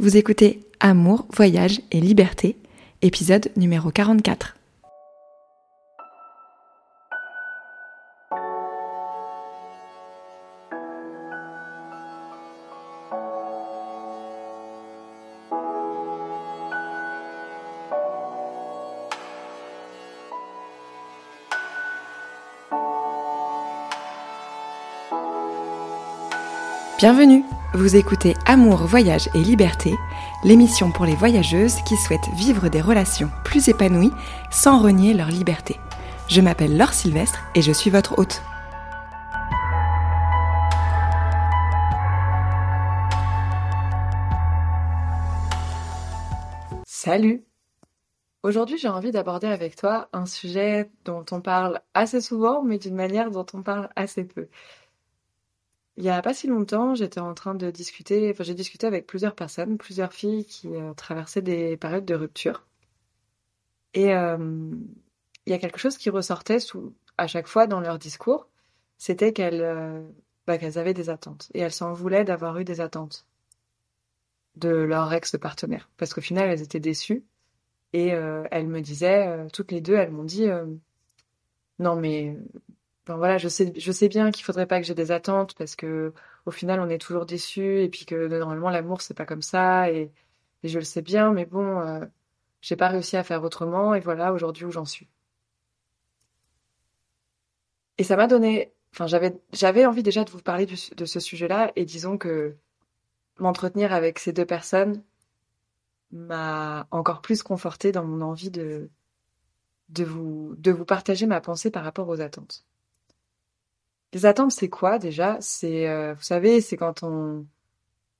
Vous écoutez Amour, Voyage et Liberté, épisode numéro 44. Bienvenue Vous écoutez Amour, Voyage et Liberté, l'émission pour les voyageuses qui souhaitent vivre des relations plus épanouies sans renier leur liberté. Je m'appelle Laure Sylvestre et je suis votre hôte. Salut Aujourd'hui j'ai envie d'aborder avec toi un sujet dont on parle assez souvent mais d'une manière dont on parle assez peu. Il y a pas si longtemps, j'étais en train de discuter, enfin j'ai discuté avec plusieurs personnes, plusieurs filles qui euh, traversaient des périodes de rupture. Et euh, il y a quelque chose qui ressortait à chaque fois dans leur discours, c'était qu'elles euh, bah, qu'elles avaient des attentes. Et elles s'en voulaient d'avoir eu des attentes de leur ex-partenaire. Parce qu'au final, elles étaient déçues. Et elles me disaient, toutes les deux, elles m'ont dit, non mais voilà, je sais, bien qu'il faudrait pas que j'ai des attentes parce que au final on est toujours déçu et puis que normalement l'amour c'est pas comme ça et, je le sais bien, mais bon, euh, j'ai pas réussi à faire autrement et voilà aujourd'hui où j'en suis. Et ça m'a donné, enfin j'avais envie déjà de vous parler de ce sujet-là et disons que m'entretenir avec ces deux personnes m'a encore plus conforté dans mon envie de vous partager ma pensée par rapport aux attentes. Les attentes, c'est quoi déjà? C'est, euh, vous savez, c'est quand on,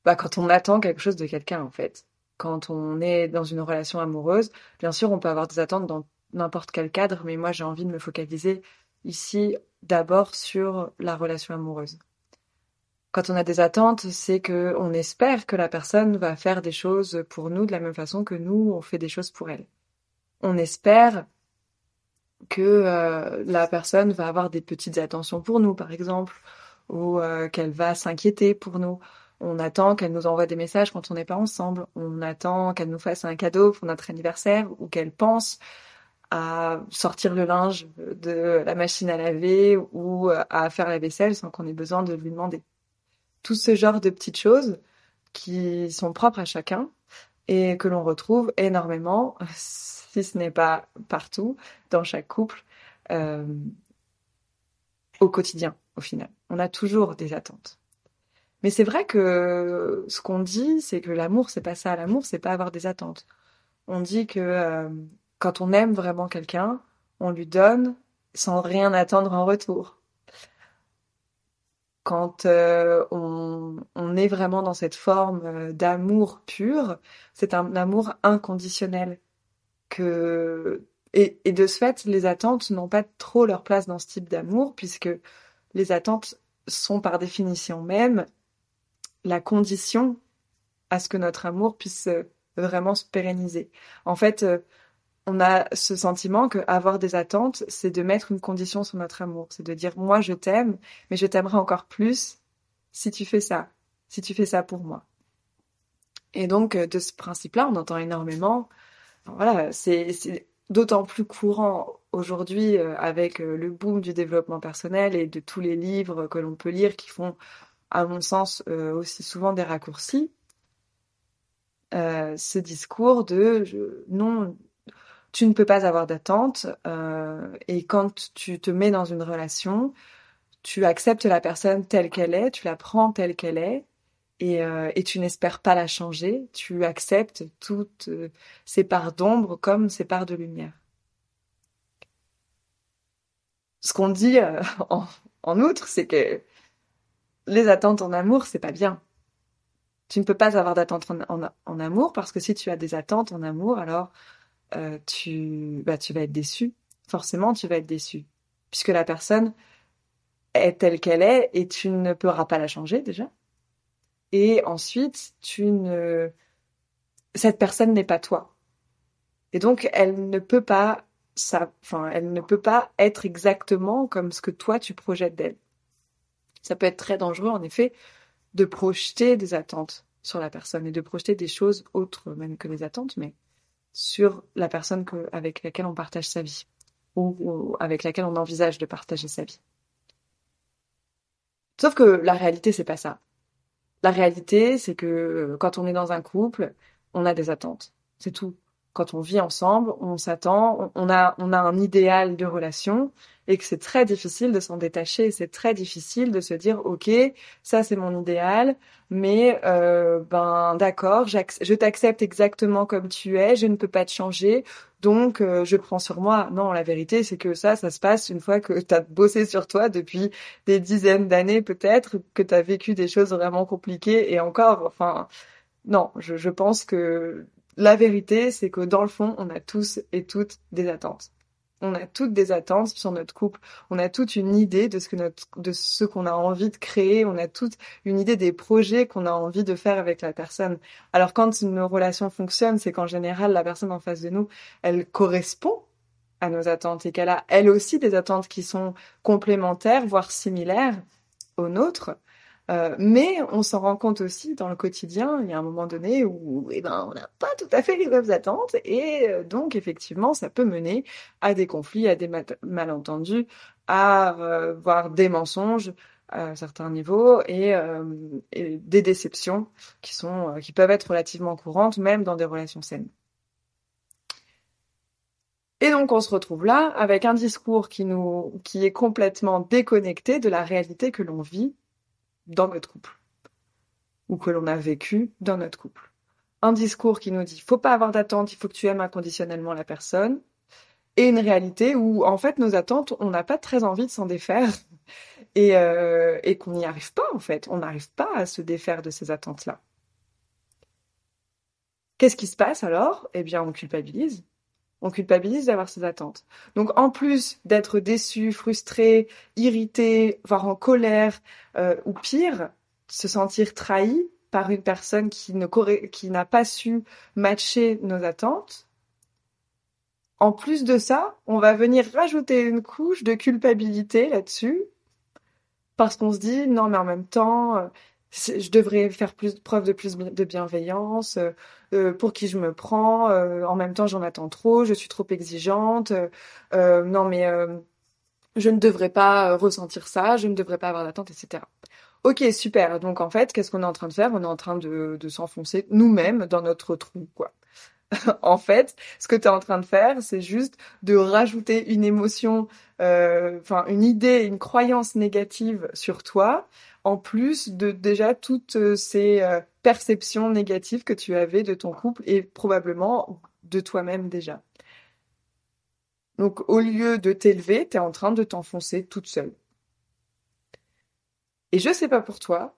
bah, quand on attend quelque chose de quelqu'un en fait. Quand on est dans une relation amoureuse, bien sûr, on peut avoir des attentes dans n'importe quel cadre, mais moi, j'ai envie de me focaliser ici d'abord sur la relation amoureuse. Quand on a des attentes, c'est que on espère que la personne va faire des choses pour nous de la même façon que nous on fait des choses pour elle. On espère que euh, la personne va avoir des petites attentions pour nous, par exemple, ou euh, qu'elle va s'inquiéter pour nous. On attend qu'elle nous envoie des messages quand on n'est pas ensemble. On attend qu'elle nous fasse un cadeau pour notre anniversaire ou qu'elle pense à sortir le linge de la machine à laver ou euh, à faire la vaisselle sans qu'on ait besoin de lui demander. Tout ce genre de petites choses qui sont propres à chacun et que l'on retrouve énormément si ce n'est pas partout, dans chaque couple, euh, au quotidien, au final. On a toujours des attentes. Mais c'est vrai que ce qu'on dit, c'est que l'amour, c'est pas ça. L'amour, c'est pas avoir des attentes. On dit que euh, quand on aime vraiment quelqu'un, on lui donne sans rien attendre en retour. Quand euh, on, est vraiment dans cette forme d'amour pur, c'est un amour inconditionnel que et, et, de ce fait, les attentes n'ont pas trop leur place dans ce type d'amour, puisque les attentes sont par définition même la condition à ce que notre amour puisse euh, vraiment se pérenniser. En fait, euh, on a ce sentiment que avoir des attentes, c'est de mettre une condition sur notre amour. C'est de dire, moi, je t'aime, mais je t'aimerai encore plus si tu fais ça, si tu fais ça pour moi. Et donc, euh, de ce principe-là, on entend énormément voilà, c'est d'autant plus courant aujourd'hui euh, avec euh, le boom du développement personnel et de tous les livres que l'on peut lire qui font, à mon sens, aussi souvent des raccourcis. ce discours de non, tu ne peux pas avoir d'attente et quand tu te mets dans une relation, tu acceptes la personne telle qu'elle est, tu la prends telle qu'elle est et, euh, tu n'espères pas la changer, tu acceptes toutes euh, ces parts d'ombre comme ces parts de lumière. Ce qu'on dit euh, en, outre, c'est que les attentes en amour, c'est pas bien. Tu ne peux pas avoir en, en, amour parce que si tu as des attentes en amour, alors tu, bah, tu vas être déçu. Forcément, tu vas être déçu. Puisque la personne est telle qu'elle est et tu ne pourras pas la changer déjà. Et ensuite tu ne cette personne n'est pas toi. Et donc elle ne peut pas ça enfin elle ne peut pas être exactement comme ce que toi tu projettes d'elle. Ça peut être très dangereux en effet de projeter des attentes sur la personne et de projeter des choses autres même que les attentes, mais sur la personne avec laquelle on partage sa vie ou, avec laquelle on envisage de partager sa vie. Sauf que la réalité, c'est pas ça. La réalité, c'est que euh, quand on est dans un couple, on a des attentes. C'est tout. Quand on vit ensemble, on s'attend, on a un idéal de relation et que c'est très difficile de s'en détacher. C'est très difficile de se dire, ok, ça c'est mon idéal, mais euh, ben d'accord, je t'accepte exactement comme tu es, je ne peux pas te changer, donc euh, je prends sur moi. Non, la vérité c'est que ça, ça se passe une fois que tu as bossé sur toi depuis des dizaines d'années peut-être, que tu as vécu des choses vraiment compliquées et encore, enfin, non, je, je pense que la vérité c'est que dans le fond, on a tous et toutes des attentes on a toutes des attentes sur notre couple, on a toute une idée de ce que de ce qu'on a envie de créer, on a toute une idée des projets qu'on a envie de faire avec la personne. Alors quand nos relations fonctionnent, c'est qu'en général la personne en face de nous, elle correspond à nos attentes et qu'elle a elle aussi des attentes qui sont complémentaires, voire similaires aux nôtres. Euh, mais on s'en rend compte aussi dans le quotidien, il y a un moment donné où eh ben, on n'a pas tout à fait les mêmes attentes et euh, donc effectivement ça peut mener à des conflits, à des malentendus, à euh, voir des mensonges à certains niveaux et, et, des déceptions qui sont qui peuvent être relativement courantes même dans des relations saines. Et donc on se retrouve là avec un discours qui nous qui est complètement déconnecté de la réalité que l'on vit dans notre couple. Ou que l'on a vécu dans notre couple. Un discours qui nous dit faut pas avoir d'attente, il faut que tu aimes inconditionnellement la personne, et une réalité où en fait nos attentes, on n'a pas très envie de s'en défaire. Et, euh, et qu'on n'y arrive pas en fait, on n'arrive pas à se défaire de ces attentes-là. Qu'est-ce qui se passe alors? Eh bien, on culpabilise on culpabilise d'avoir ces attentes. Donc en plus d'être déçu, frustré, irrité, voire en colère, euh, ou pire, se sentir trahi par une personne qui ne qui n'a pas su matcher nos attentes. En plus de ça, on va venir rajouter une couche de culpabilité là-dessus, parce qu'on se dit non mais en même temps, euh, je devrais faire plus preuve de plus de bienveillance euh, euh, pour qui je me prends euh, en même temps j'en attends trop je suis trop exigeante non mais je ne devrais pas ressentir ça je ne devrais pas avoir d'attente etc ok super. Donc en fait qu'est-ce qu'on est en train de faire? On est en train de, de s'enfoncer nous-mêmes dans notre trou quoi. En fait, ce que tu es en train de faire, c'est juste de rajouter une émotion, enfin une idée, une croyance négative sur toi, en plus de déjà toutes euh, ces euh, perceptions négatives que tu avais de ton couple et probablement de toi-même déjà. Donc au lieu de t'élever, tu es en train de t'enfoncer toute seule. Et je sais pas pour toi,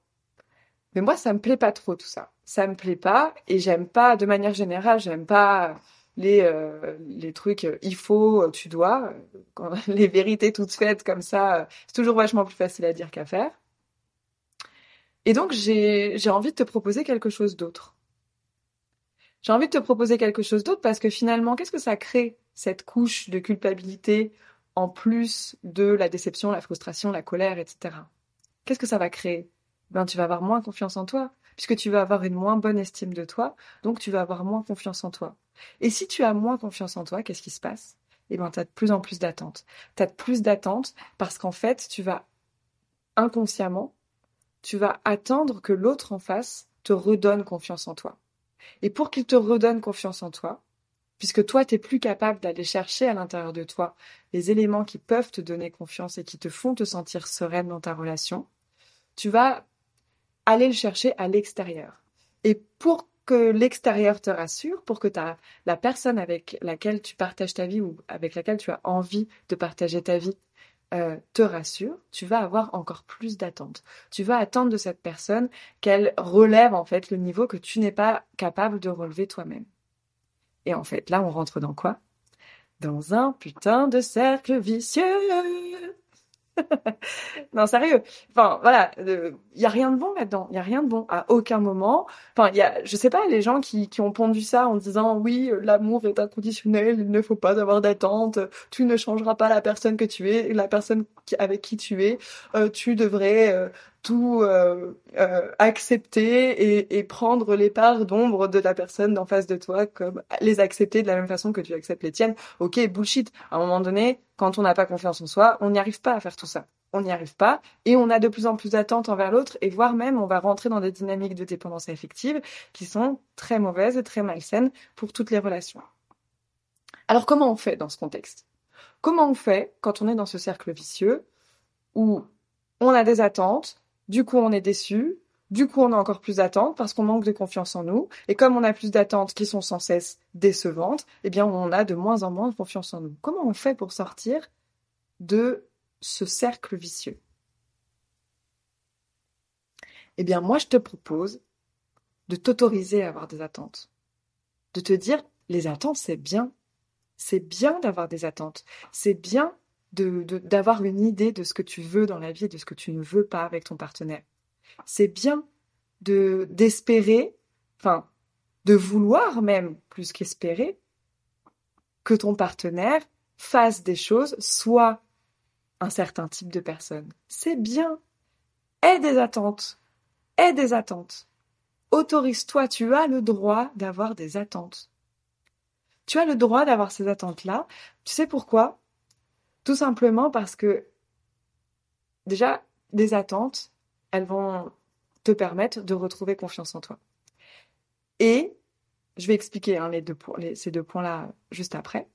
mais moi ça me plaît pas trop tout ça. Ça me plaît pas et j'aime pas de manière générale, j'aime pas les euh, les trucs il faut, tu dois, les vérités toutes faites comme ça, c'est toujours vachement plus facile à dire qu'à faire. Et donc, j'ai envie de te proposer quelque chose d'autre. J'ai envie de te proposer quelque chose d'autre parce que finalement, qu'est-ce que ça crée, cette couche de culpabilité en plus de la déception, la frustration, la colère, etc. Qu'est-ce que ça va créer? Ben, tu vas avoir moins confiance en toi, puisque tu vas avoir une moins bonne estime de toi, donc tu vas avoir moins confiance en toi. Et si tu as moins confiance en toi, qu'est-ce qui se passe? Eh ben, tu as de plus en plus d'attentes. Tu as de plus d'attentes parce qu'en fait, tu vas inconsciemment tu vas attendre que l'autre en face te redonne confiance en toi. Et pour qu'il te redonne confiance en toi, puisque toi, tu n'es plus capable d'aller chercher à l'intérieur de toi les éléments qui peuvent te donner confiance et qui te font te sentir sereine dans ta relation, tu vas aller le chercher à l'extérieur. Et pour que l'extérieur te rassure, pour que ta, la personne avec laquelle tu partages ta vie ou avec laquelle tu as envie de partager ta vie euh, te rassure, tu vas avoir encore plus d'attentes. Tu vas attendre de cette personne qu'elle relève en fait le niveau que tu n'es pas capable de relever toi-même. Et en fait, là, on rentre dans quoi? Dans un putain de cercle vicieux. Non, sérieux. Enfin, voilà, il euh, y a rien de bon là-dedans. Il y a rien de bon à aucun moment. Enfin, il y a, je sais pas, les gens qui, qui ont pondu ça en disant oui, l'amour est inconditionnel, il ne faut pas avoir d'attente, tu ne changeras pas la personne que tu es, la personne avec qui tu es, euh, tu devrais euh, tout euh, euh, accepter et, prendre les parts d'ombre de la personne d'en face de toi, comme les accepter de la même façon que tu acceptes les tiennes. Ok, bullshit. À un moment donné, quand on n'a pas confiance en soi, on n'y arrive pas à faire tout ça. On n'y arrive pas et on a de plus en plus d'attentes envers l'autre et voire même on va rentrer dans des dynamiques de dépendance affective qui sont très mauvaises et très malsaines pour toutes les relations. Alors comment on fait dans ce contexte? Comment on fait quand on est dans ce cercle vicieux où on a des attentes, du coup, on est déçu. Du coup, on a encore plus d'attentes parce qu'on manque de confiance en nous. Et comme on a plus d'attentes qui sont sans cesse décevantes, eh bien, on a de moins en moins de confiance en nous. Comment on fait pour sortir de ce cercle vicieux? Eh bien, moi, je te propose de t'autoriser à avoir des attentes. De te dire, les attentes, c'est bien. C'est bien d'avoir des attentes. C'est bien d'avoir une idée de ce que tu veux dans la vie et de ce que tu ne veux pas avec ton partenaire. C'est bien de d'espérer, enfin, de vouloir même plus qu'espérer que ton partenaire fasse des choses, soit un certain type de personne. C'est bien. Aie des attentes. Aie des attentes. Autorise-toi, tu as le droit d'avoir des attentes. Tu as le droit d'avoir ces attentes-là. Tu sais pourquoi? Tout simplement parce que déjà, des attentes, elles vont te permettre de retrouver confiance en toi. Et je vais expliquer hein, ces deux points-là juste après.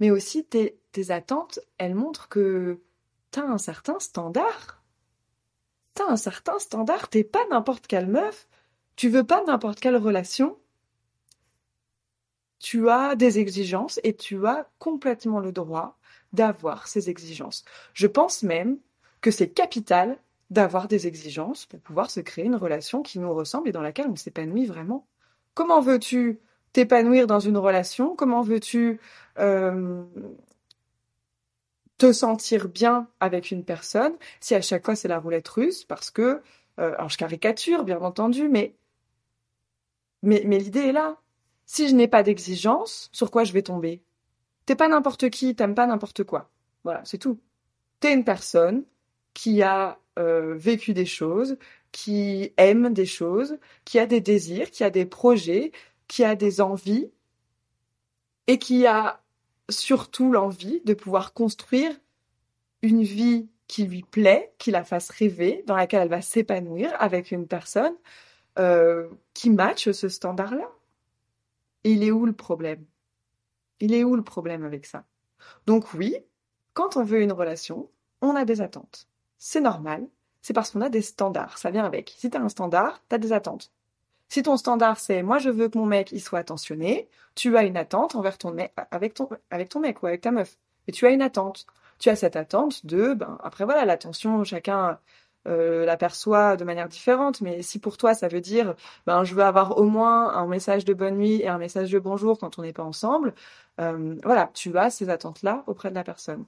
Mais aussi, tes, tes attentes, elles montrent que tu as un certain standard. Tu as un certain standard. T'es pas n'importe quelle meuf. Tu veux pas n'importe quelle relation. Tu as des exigences et tu as complètement le droit d'avoir ces exigences. Je pense même que c'est capital d'avoir des exigences pour pouvoir se créer une relation qui nous ressemble et dans laquelle on s'épanouit vraiment. Comment veux-tu t'épanouir dans une relation? Comment veux-tu euh, te sentir bien avec une personne? Si à chaque fois c'est la roulette russe Parce que, euh, alors je caricature bien entendu, mais, mais, mais l'idée est là. Si je n'ai pas d'exigence, sur quoi je vais tomber? T'es pas n'importe qui, t'aimes pas n'importe quoi. Voilà, c'est tout. T'es une personne qui a euh, vécu des choses, qui aime des choses, qui a des désirs, qui a des projets, qui a des envies et qui a surtout l'envie de pouvoir construire une vie qui lui plaît, qui la fasse rêver, dans laquelle elle va s'épanouir avec une personne euh, qui matche ce standard-là. Et il est où le problème? Il est où le problème avec ça? Donc oui, quand on veut une relation, on a des attentes. C'est normal, c'est parce qu'on a des standards, ça vient avec. Si tu as un standard, tu as des attentes. Si ton standard c'est moi je veux que mon mec il soit attentionné, tu as une attente envers ton mec avec ton avec ton mec ou avec ta meuf. Et tu as une attente. Tu as cette attente de ben après voilà l'attention chacun euh, l'aperçoit de manière différente. Mais si pour toi ça veut dire, ben je veux avoir au moins un message de bonne nuit et un message de bonjour quand on n'est pas ensemble, euh, voilà, tu as ces attentes-là auprès de la personne.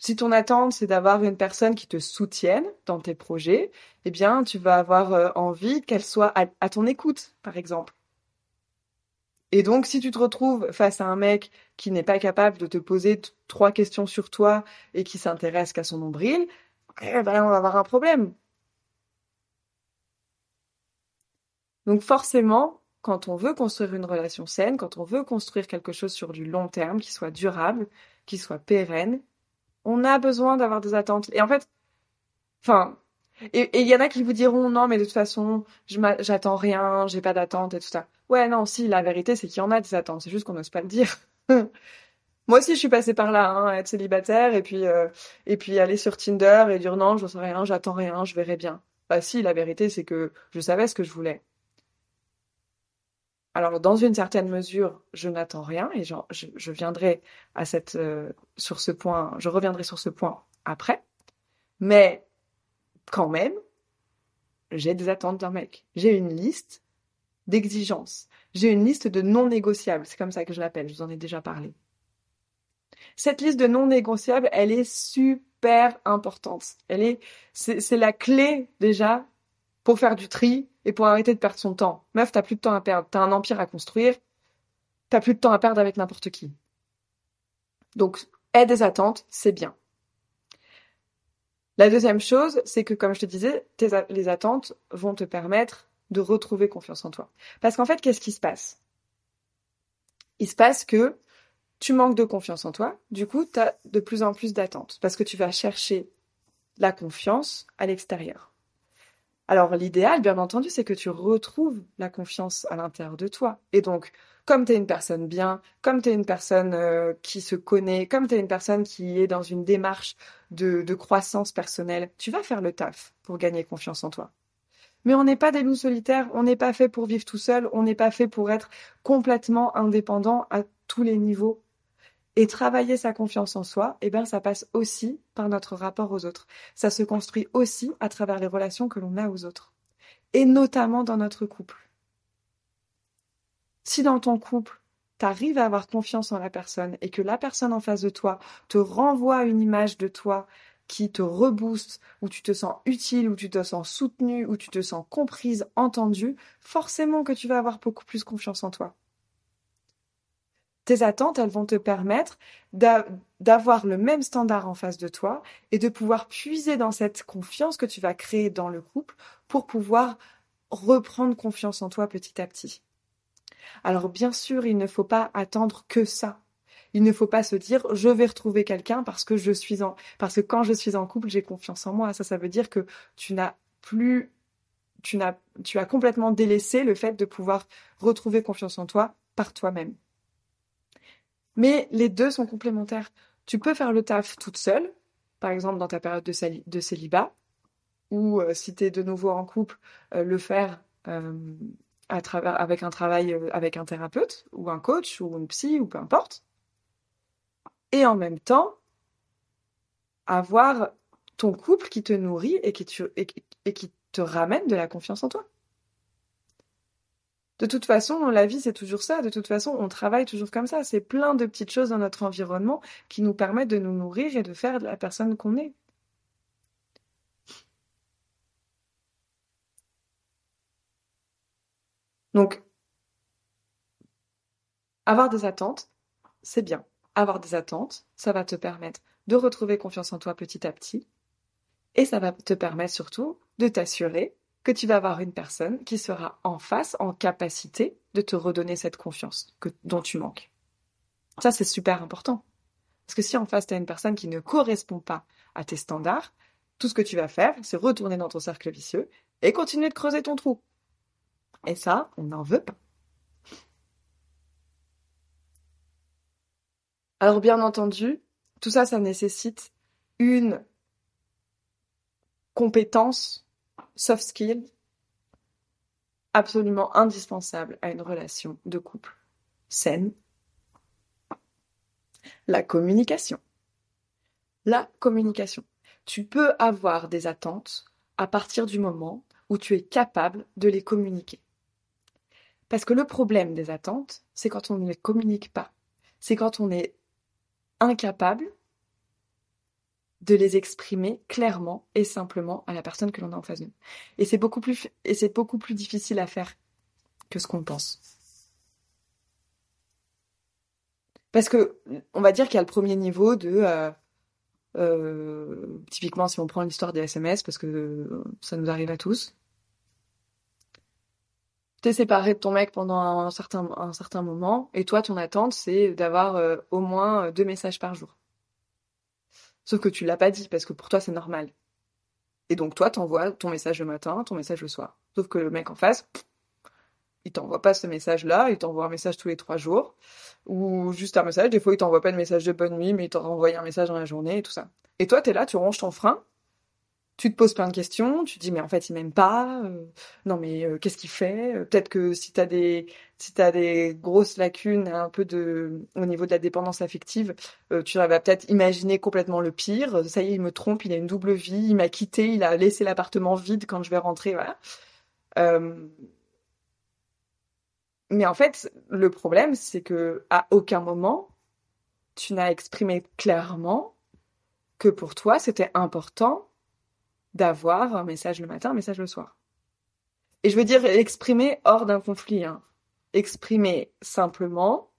Si ton attente c'est d'avoir une personne qui te soutienne dans tes projets, eh bien tu vas avoir euh, envie qu'elle soit à ton écoute, par exemple. Et donc, si tu te retrouves face à un mec qui n'est pas capable de te poser trois questions sur toi et qui s'intéresse qu'à son nombril, eh ben, on va avoir un problème. Donc forcément, quand on veut construire une relation saine, quand on veut construire quelque chose sur du long terme, qui soit durable, qui soit pérenne, on a besoin d'avoir des attentes. Et en fait, enfin, et il y en a qui vous diront non, mais de toute façon, j'attends rien, j'ai pas d'attente et tout ça. Ouais, non, si, la vérité, c'est qu'il y en a des attentes, c'est juste qu'on n'ose pas le dire. Moi aussi, je suis passée par là, hein, être célibataire et puis euh, et puis aller sur Tinder et dire non, je sais rien, j'attends rien, je verrai bien. Bah si, la vérité, c'est que je savais ce que je voulais. Alors, dans une certaine mesure, je n'attends rien et je, je, viendrai à cette euh, sur ce point, je reviendrai sur ce point après. Mais quand même, j'ai des attentes d'un mec. J'ai une liste d'exigences. J'ai une liste de non négociables. C'est comme ça que je l'appelle. Je vous en ai déjà parlé. Cette liste de non négociables, elle est super importante. Elle est, c'est la clé déjà pour faire du tri et pour arrêter de perdre son temps. Meuf, t'as plus de temps à perdre. T'as un empire à construire. T'as plus de temps à perdre avec n'importe qui. Donc, aie des attentes, c'est bien. La deuxième chose, c'est que comme je te disais, les attentes vont te permettre de retrouver confiance en toi. Parce qu'en fait, qu'est-ce qui se passe? Il se passe que tu manques de confiance en toi, du coup, tu as de plus en plus d'attentes, parce que tu vas chercher la confiance à l'extérieur. Alors l'idéal, bien entendu, c'est que tu retrouves la confiance à l'intérieur de toi. Et donc, comme tu es une personne bien, comme tu es une personne euh, qui se connaît, comme tu es une personne qui est dans une démarche de, de croissance personnelle, tu vas faire le taf pour gagner confiance en toi. Mais on n'est pas des loups solitaires, on n'est pas fait pour vivre tout seul, on n'est pas fait pour être complètement indépendant à tous les niveaux et travailler sa confiance en soi, eh ben, ça passe aussi par notre rapport aux autres. Ça se construit aussi à travers les relations que l'on a aux autres. Et notamment dans notre couple. Si dans ton couple, tu arrives à avoir confiance en la personne et que la personne en face de toi te renvoie une image de toi qui te rebooste, où tu te sens utile, où tu te sens soutenu, où tu te sens comprise, entendue, forcément que tu vas avoir beaucoup plus confiance en toi. Tes attentes, elles vont te permettre d'avoir le même standard en face de toi et de pouvoir puiser dans cette confiance que tu vas créer dans le couple pour pouvoir reprendre confiance en toi petit à petit. Alors bien sûr, il ne faut pas attendre que ça. Il ne faut pas se dire je vais retrouver quelqu'un parce que je suis en parce que quand je suis en couple, j'ai confiance en moi. Ça ça veut dire que tu n'as plus tu as complètement délaissé le fait de pouvoir retrouver confiance en toi par toi-même. Mais les deux sont complémentaires. Tu peux faire le taf toute seule, par exemple dans ta période de, célibat, ou euh, si tu es de nouveau en couple, euh, le faire euh, avec un travail avec un thérapeute, ou un coach, ou une psy, ou peu importe. Et en même temps, avoir ton couple qui te nourrit et qui te ramène de la confiance en toi. De toute façon, la vie, c'est toujours ça. De toute façon, on travaille toujours comme ça. C'est plein de petites choses dans notre environnement qui nous permettent de nous nourrir et de faire de la personne qu'on est. Donc, avoir des attentes, c'est bien. Avoir des attentes, ça va te permettre de retrouver confiance en toi petit à petit. Et ça va te permettre surtout de t'assurer que tu vas avoir une personne qui sera en face, en capacité de te redonner cette confiance que, dont tu manques. Ça, c'est super important. Parce que si en face, tu as une personne qui ne correspond pas à tes standards, tout ce que tu vas faire, c'est retourner dans ton cercle vicieux et continuer de creuser ton trou. Et ça, on n'en veut pas. Alors bien entendu, tout ça, ça nécessite une compétence soft skill absolument indispensable à une relation de couple saine. La communication. La communication. Tu peux avoir des attentes à partir du moment où tu es capable de les communiquer. Parce que le problème des attentes, c'est quand on ne les communique pas. C'est quand on est incapable de les exprimer clairement et simplement à la personne que l'on a en face de nous. Et c'est beaucoup plus, et c'est beaucoup plus difficile à faire que ce qu'on pense. Parce que, on va dire qu'il y a le premier niveau de, euh, euh, typiquement si on prend l'histoire des SMS, parce que ça nous arrive à tous. T'es séparé de ton mec pendant un certain, moment, et toi, ton attente, c'est d'avoir euh, au moins deux messages par jour. Sauf que tu l'as pas dit parce que pour toi c'est normal. Et donc toi t'envoies ton message le matin, ton message le soir. Sauf que le mec en face, il t'envoie pas ce message-là, il t'envoie un message tous les trois jours, ou juste un message. Des fois il t'envoie pas de message de bonne nuit, mais il t'envoie un message dans la journée et tout ça. Et toi t'es là, tu ronges ton frein, tu te poses plein de questions, tu te dis mais en fait il m'aime pas, euh, non mais euh, qu'est-ce qu'il fait euh, Peut-être que si t'as des t'as des grosses lacunes un peu de au niveau de la dépendance affective, tu vas peut-être imaginer complètement le pire. Ça y est, il me trompe, il a une double vie, il m'a quitté, il a laissé l'appartement vide quand je vais rentrer. Mais en fait, le problème c'est que à aucun moment tu n'as exprimé clairement que pour toi c'était important d'avoir un message le matin, un message le soir. Et je veux dire exprimer hors d'un conflit. Hein. Exprimer simplement,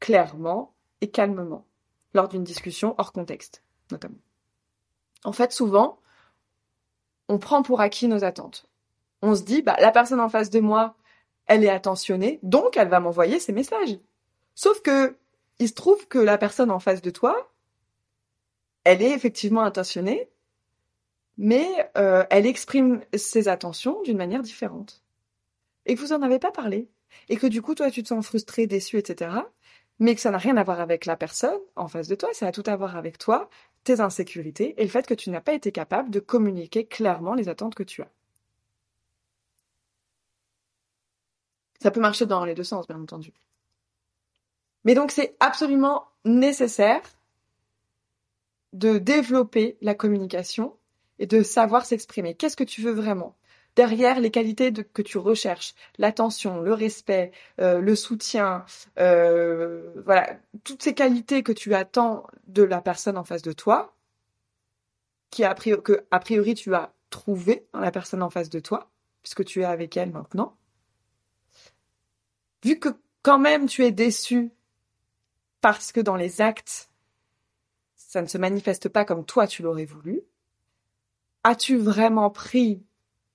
clairement et calmement, lors d'une discussion hors contexte, notamment. En fait, souvent, on prend pour acquis nos attentes. On se dit, bah, la personne en face de moi, elle est attentionnée, donc elle va m'envoyer ses messages. Sauf que, il se trouve que la personne en face de toi, elle est effectivement attentionnée, mais euh, elle exprime ses attentions d'une manière différente. Et que vous en avez pas parlé. Et que du coup, toi, tu te sens frustré, déçu, etc. Mais que ça n'a rien à voir avec la personne en face de toi, ça a tout à voir avec toi, tes insécurités et le fait que tu n'as pas été capable de communiquer clairement les attentes que tu as. Ça peut marcher dans les deux sens, bien entendu. Mais donc c'est absolument nécessaire de développer la communication et de savoir s'exprimer. Qu'est-ce que tu veux vraiment? Derrière les qualités que tu recherches, l'attention, le respect, euh, le soutien, euh, voilà, toutes ces qualités que tu attends de la personne en face de toi, qui priori, que a priori tu as trouvé dans la personne en face de toi, puisque tu es avec elle maintenant. Vu que quand même tu es déçu parce que dans les actes, ça ne se manifeste pas comme toi tu l'aurais voulu, as-tu vraiment pris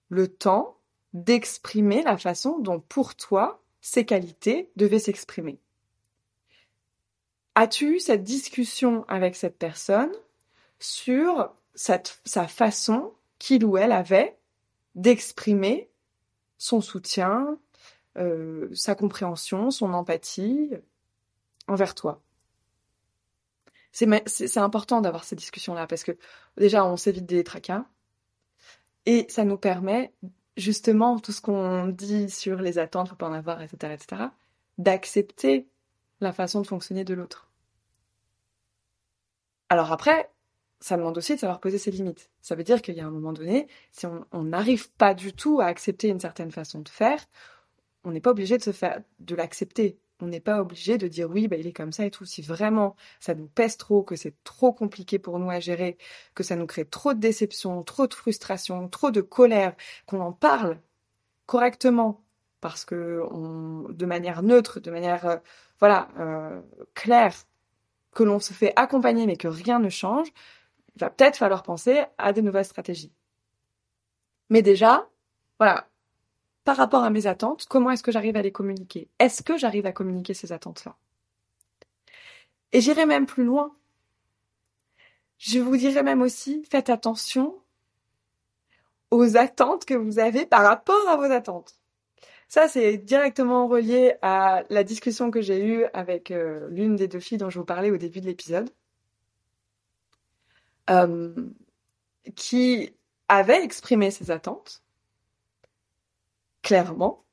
le temps d'exprimer la façon dont pour toi ces qualités devaient s'exprimer? As-tu eu cette discussion avec cette personne sur sa façon qu'il ou elle avait d'exprimer son soutien, euh, sa compréhension, son empathie envers toi? C'est important d'avoir ces discussions-là parce que déjà, on s'évite des tracas et ça nous permet justement tout ce qu'on dit sur les attentes, faut pas en avoir, etc., etc., d'accepter la façon de fonctionner de l'autre. Alors après, ça demande aussi de savoir poser ses limites. Ça veut dire qu'il y a un moment donné, si on n'arrive pas du tout à accepter une certaine façon de faire, on n'est pas obligé de se faire de l'accepter on n'est pas obligé de dire oui, bah, il est comme ça et tout. Si vraiment ça nous pèse trop, que c'est trop compliqué pour nous à gérer, que ça nous crée trop de déception, trop de frustration, trop de colère, qu'on en parle correctement, parce que de manière neutre, de manière euh, voilà euh, claire, que l'on se fait accompagner mais que rien ne change, il va peut-être falloir penser à de nouvelles stratégies. Mais déjà, voilà, par rapport à mes attentes, comment est-ce que j'arrive à les communiquer? Est-ce que j'arrive à communiquer ces attentes-là? Et j'irai même plus loin. Je vous dirais même aussi, faites attention aux attentes que vous avez par rapport à vos attentes. Ça, c'est directement relié à la discussion que j'ai eue avec euh, l'une des deux filles dont je vous parlais au début de l'épisode, euh, qui avait exprimé ses attentes clairement,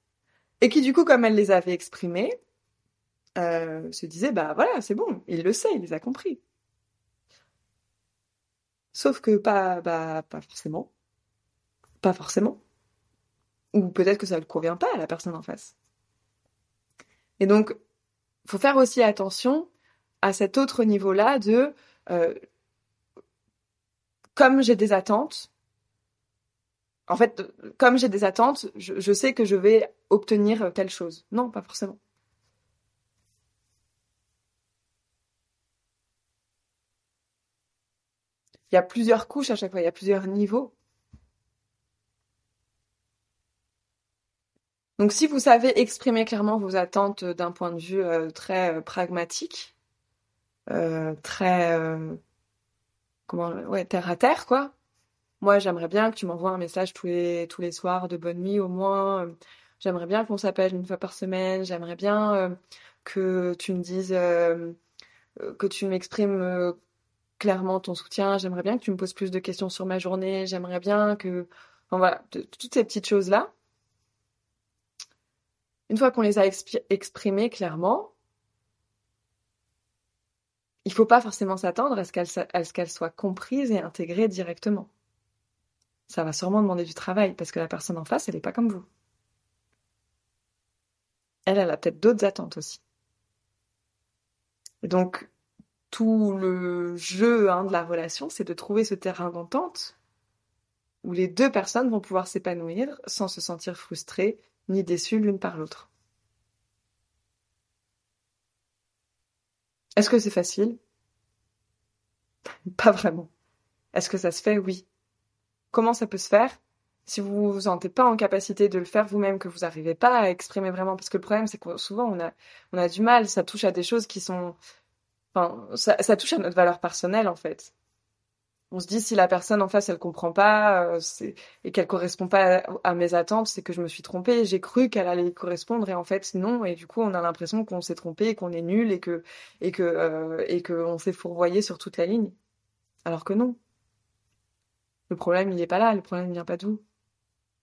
et qui du coup, comme elle les avait exprimées, euh, se disait bah voilà, c'est bon, il le sait, il les a compris. Sauf que pas, bah, pas forcément. Pas forcément. Ou peut-être que ça ne convient pas à la personne en face. Et donc, faut faire aussi attention à cet autre niveau-là de euh, comme j'ai des attentes, en fait, comme j'ai des attentes, je, sais que je vais obtenir telle chose. Non, pas forcément. Il y a plusieurs couches à chaque fois, il y a plusieurs niveaux. Donc si vous savez exprimer clairement vos attentes d'un point de vue euh, très euh, pragmatique, euh, très comment ouais terre à terre quoi, moi, j'aimerais bien que tu m'envoies un message tous les, tous les soirs de bonne nuit au moins. J'aimerais bien qu'on s'appelle une fois par semaine. J'aimerais bien euh, que tu me dises, euh, euh, que tu m'exprimes clairement ton soutien. J'aimerais bien que tu me poses plus de questions sur ma journée. J'aimerais bien que, voilà, toutes ces petites choses-là. Une fois qu'on les a exprimées clairement, il faut pas forcément s'attendre à ce qu'elles soient comprises et intégrées directement ça va sûrement demander du travail parce que la personne en face, elle n'est pas comme vous. Elle, elle a peut-être d'autres attentes aussi. Et donc, tout le jeu hein, de la relation, c'est de trouver ce terrain d'entente où les deux personnes vont pouvoir s'épanouir sans se sentir frustrées ni déçues l'une par l'autre. Est-ce que c'est facile? Pas vraiment. Est-ce que ça se fait? Oui. Comment ça peut se faire si vous vous sentez pas en capacité de le faire vous-même, que vous n'arrivez pas à exprimer vraiment, parce que le problème c'est que souvent on a on du mal, ça touche à des choses qui sont, ça, touche à notre valeur personnelle en fait. On se dit si la personne en face elle comprend pas euh, et qu'elle correspond pas à, mes attentes, c'est que je me suis trompée. J'ai cru qu'elle allait correspondre et en fait non. Et du coup on a l'impression qu'on s'est trompé, qu'on est nul et que et que euh, et que on s'est fourvoyé sur toute la ligne, alors que non. Le problème il est pas là, le problème vient pas d'où.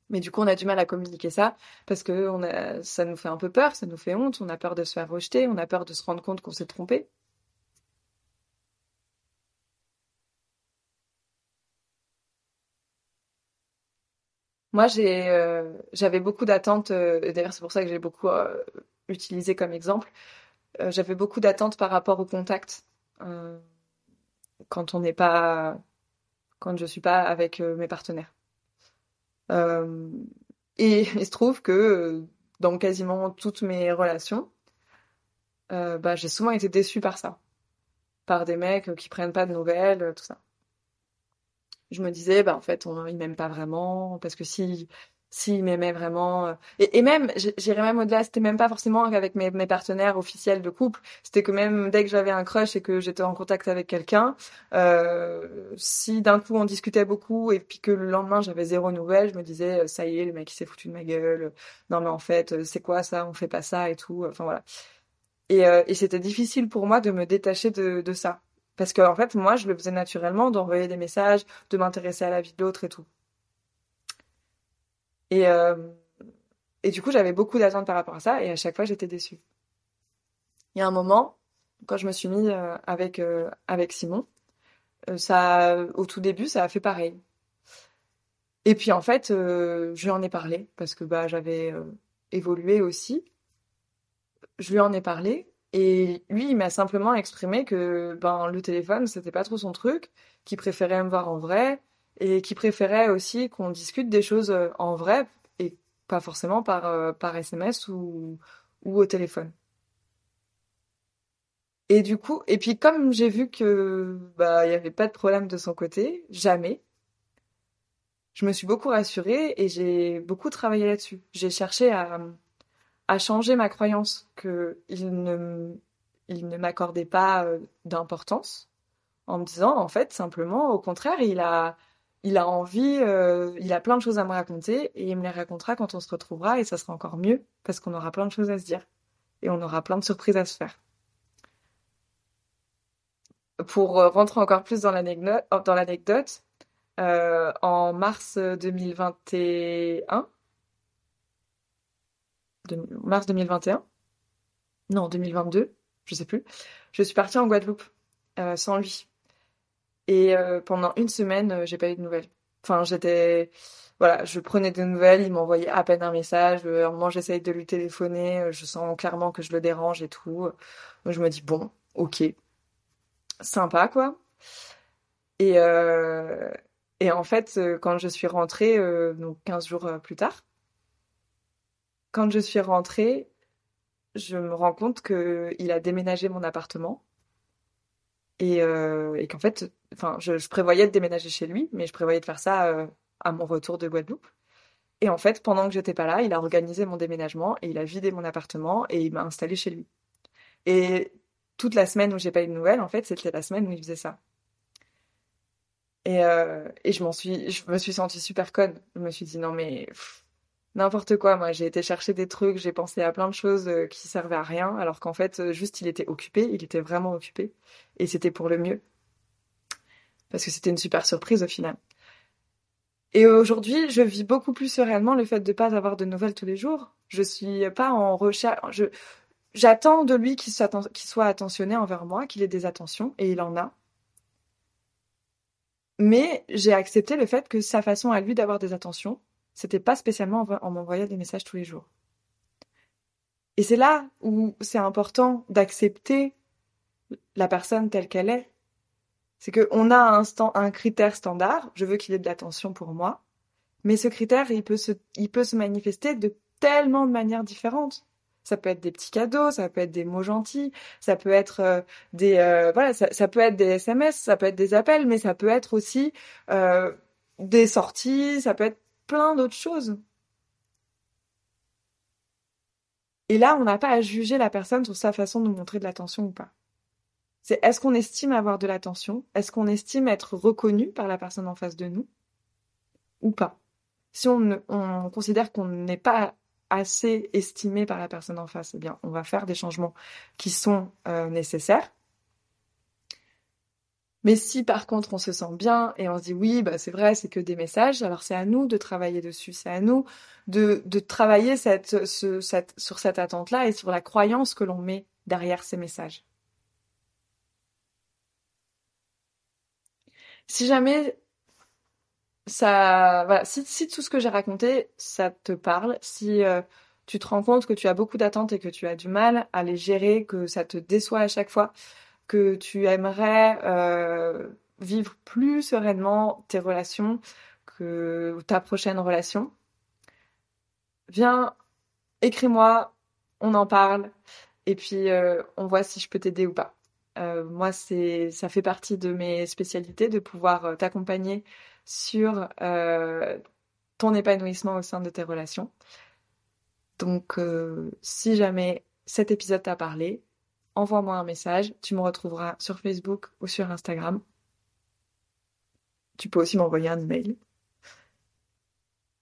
Mais du coup, on a du mal à communiquer ça parce que ça nous fait un peu peur, ça nous fait honte, on a peur de se faire rejeter, on a peur de se rendre compte qu'on s'est trompé. Moi, euh, j'avais beaucoup d'attentes. Euh, d'ailleurs, c'est pour ça que j'ai beaucoup euh, utilisé comme exemple. J'avais beaucoup d'attentes par rapport au contact quand on n'est pas, quand je suis pas avec mes partenaires. Euh, et il se trouve que euh, dans quasiment toutes mes relations, euh, bah, j'ai souvent été déçue par ça, par des mecs qui prennent pas de nouvelles, tout ça. Je me disais, bah en fait, on, ils m'aiment pas vraiment, parce que si s'il m'aimait vraiment. Euh, et, même, j'irais même au-delà, c'était même pas forcément avec mes, partenaires officiels de couple, c'était que même dès que j'avais un crush et que j'étais en contact avec quelqu'un, euh, si d'un coup on discutait beaucoup et puis que le lendemain j'avais zéro nouvelle, je me disais, ça y est, le mec il s'est foutu de ma gueule, non mais en fait, c'est quoi ça, on fait pas ça et tout, enfin voilà. Et, euh, et c'était difficile pour moi de me détacher de, de ça. Parce que en fait, moi, je le faisais naturellement, d'envoyer des messages, de m'intéresser à la vie de l'autre et tout. Et, euh, et du coup, j'avais beaucoup d'attentes par rapport à ça, et à chaque fois, j'étais déçue. Il y a un moment, quand je me suis mis euh, avec, euh, avec Simon, ça, au tout début, ça a fait pareil. Et puis en fait, je lui en ai parlé, parce que bah, j'avais évolué aussi. Je lui en ai parlé, et lui, il m'a simplement exprimé que ben, le téléphone, c'était pas trop son truc, qu'il préférait me voir en vrai, et qui préférait aussi qu'on discute des choses euh, en vrai et pas forcément par, euh, par SMS ou, ou au téléphone. Et du coup, et puis comme j'ai vu que bah il y avait pas de problème de son côté, jamais, je me suis beaucoup rassurée et j'ai beaucoup travaillé là-dessus. J'ai cherché à, à changer ma croyance que il ne il ne m'accordait pas euh, d'importance en me disant en fait simplement au contraire il a il a envie, euh, il a plein de choses à me raconter et il me les racontera quand on se retrouvera et ça sera encore mieux parce qu'on aura plein de choses à se dire et on aura plein de surprises à se faire. Pour euh, rentrer encore plus dans l'anecdote, dans l'anecdote, euh, en mars 2021, de, mars 2021, non 2022, je sais plus, je suis partie en Guadeloupe sans lui et euh, pendant une semaine, euh, j'ai pas eu de nouvelles. Enfin, j'étais, voilà, je prenais des nouvelles, il m'envoyait à peine un message. Euh, à un moment, j'essaye de lui téléphoner, euh, je sens clairement que je le dérange et tout. Je me dis bon, ok, sympa quoi. Et euh, et en fait, quand je suis rentrée, euh, donc 15 jours plus tard, quand je suis rentrée, je me rends compte que il a déménagé mon appartement et, euh, et qu'en fait, enfin, je, prévoyais de déménager chez lui, mais je prévoyais de faire ça euh, à mon retour de Guadeloupe. Et en fait, pendant que j'étais pas là, il a organisé mon déménagement et il a vidé mon appartement et il m'a installé chez lui. Et toute la semaine où j'ai pas eu de nouvelles, en fait, c'était la semaine où il faisait ça. Et, euh, et je m'en suis, je me suis sentie super conne. Je me suis dit non mais n'importe quoi. Moi, j'ai été chercher des trucs, j'ai pensé à plein de choses euh, qui servaient à rien, alors qu'en fait, juste il était occupé, il était vraiment occupé, et c'était pour le mieux, parce que c'était une super surprise au final. Et aujourd'hui, je vis beaucoup plus sereinement le fait de pas avoir de nouvelles tous les jours. Je suis pas en recherche. J'attends de lui qu'il soit, qu'il soit attentionné envers moi, qu'il ait des attentions, et il en a. Mais j'ai accepté le fait que sa façon à lui d'avoir des attentions, c'était pas spécialement en m'envoyant des messages tous les jours. Et c'est là où c'est important d'accepter la personne telle qu'elle est. C'est qu'on a un, critère standard, je veux qu'il ait de l'attention pour moi, mais ce critère, il peut, se, manifester de tellement de manières différentes. Ça peut être des petits cadeaux, ça peut être des mots gentils, ça peut être euh, des voilà, ça, ça, peut être des SMS, ça peut être des appels, mais ça peut être aussi des sorties, ça peut être plein d'autres choses. Et là, on n'a pas à juger la personne sur sa façon de montrer de l'attention ou pas. C'est est-ce qu'on estime avoir de l'attention? Est-ce qu'on estime être reconnu par la personne en face de nous? Ou pas? Si on, on considère qu'on n'est pas assez estimé par la personne en face, eh bien, on va faire des changements qui sont euh, nécessaires. Mais si par contre on se sent bien et on se dit oui, bah c'est vrai, c'est que des messages, alors c'est à nous de travailler dessus, c'est à nous de, travailler sur cette attente-là et sur la croyance que l'on met derrière ces messages. Si jamais ça, voilà, si, tout ce que j'ai raconté, ça te parle, si euh, tu te rends compte que tu as beaucoup d'attentes et que tu as du mal à les gérer, que ça te déçoit à chaque fois, que tu aimerais euh, vivre plus sereinement tes relations, que ta prochaine relation, viens, écris-moi, on en parle, et puis euh, on voit si je peux t'aider ou pas. Euh, moi, ça fait partie de mes spécialités de pouvoir t'accompagner sur ton épanouissement au sein de tes relations. Donc, si jamais cet épisode t'a parlé, envoie-moi un message. Tu me retrouveras sur Facebook ou sur Instagram. Tu peux aussi m'envoyer un email.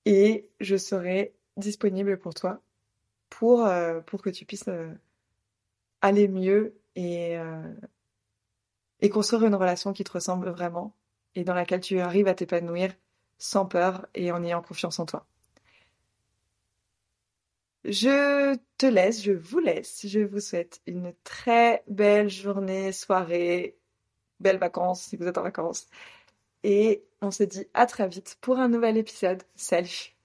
Et je serai disponible pour toi pour, euh, pour que tu puisses euh, aller mieux et, euh, et construire une relation qui te ressemble vraiment et dans laquelle tu arrives à t'épanouir sans peur et en ayant confiance en toi. Je te laisse, je vous laisse. Je vous souhaite une très belle journée, soirée, belles vacances si vous êtes en vacances. Et on se dit à très vite pour un nouvel épisode. Salut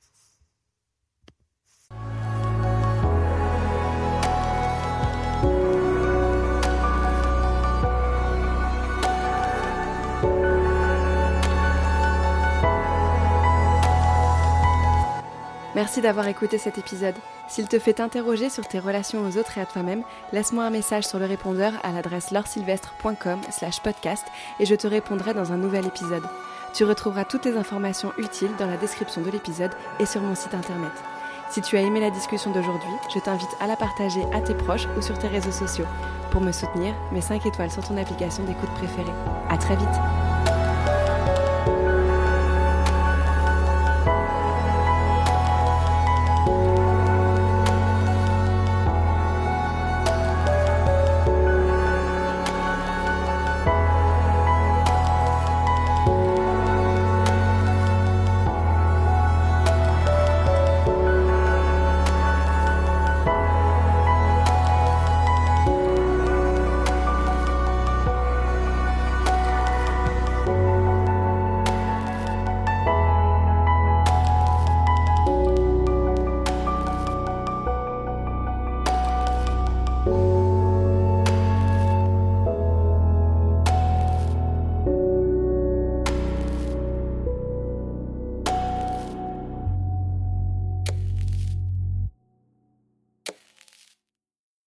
Merci d'avoir écouté cet épisode. S'il te fait interroger sur tes relations aux autres et à toi-même, laisse-moi un message sur le répondeur à l'adresse laursylvestre.com slash podcast et je te répondrai dans un nouvel épisode. Tu retrouveras toutes les informations utiles dans la description de l'épisode et sur mon site internet. Si tu as aimé la discussion d'aujourd'hui, je t'invite à la partager à tes proches ou sur tes réseaux sociaux. Pour me soutenir, mets 5 étoiles sur ton application d'écoute préférée. À très vite!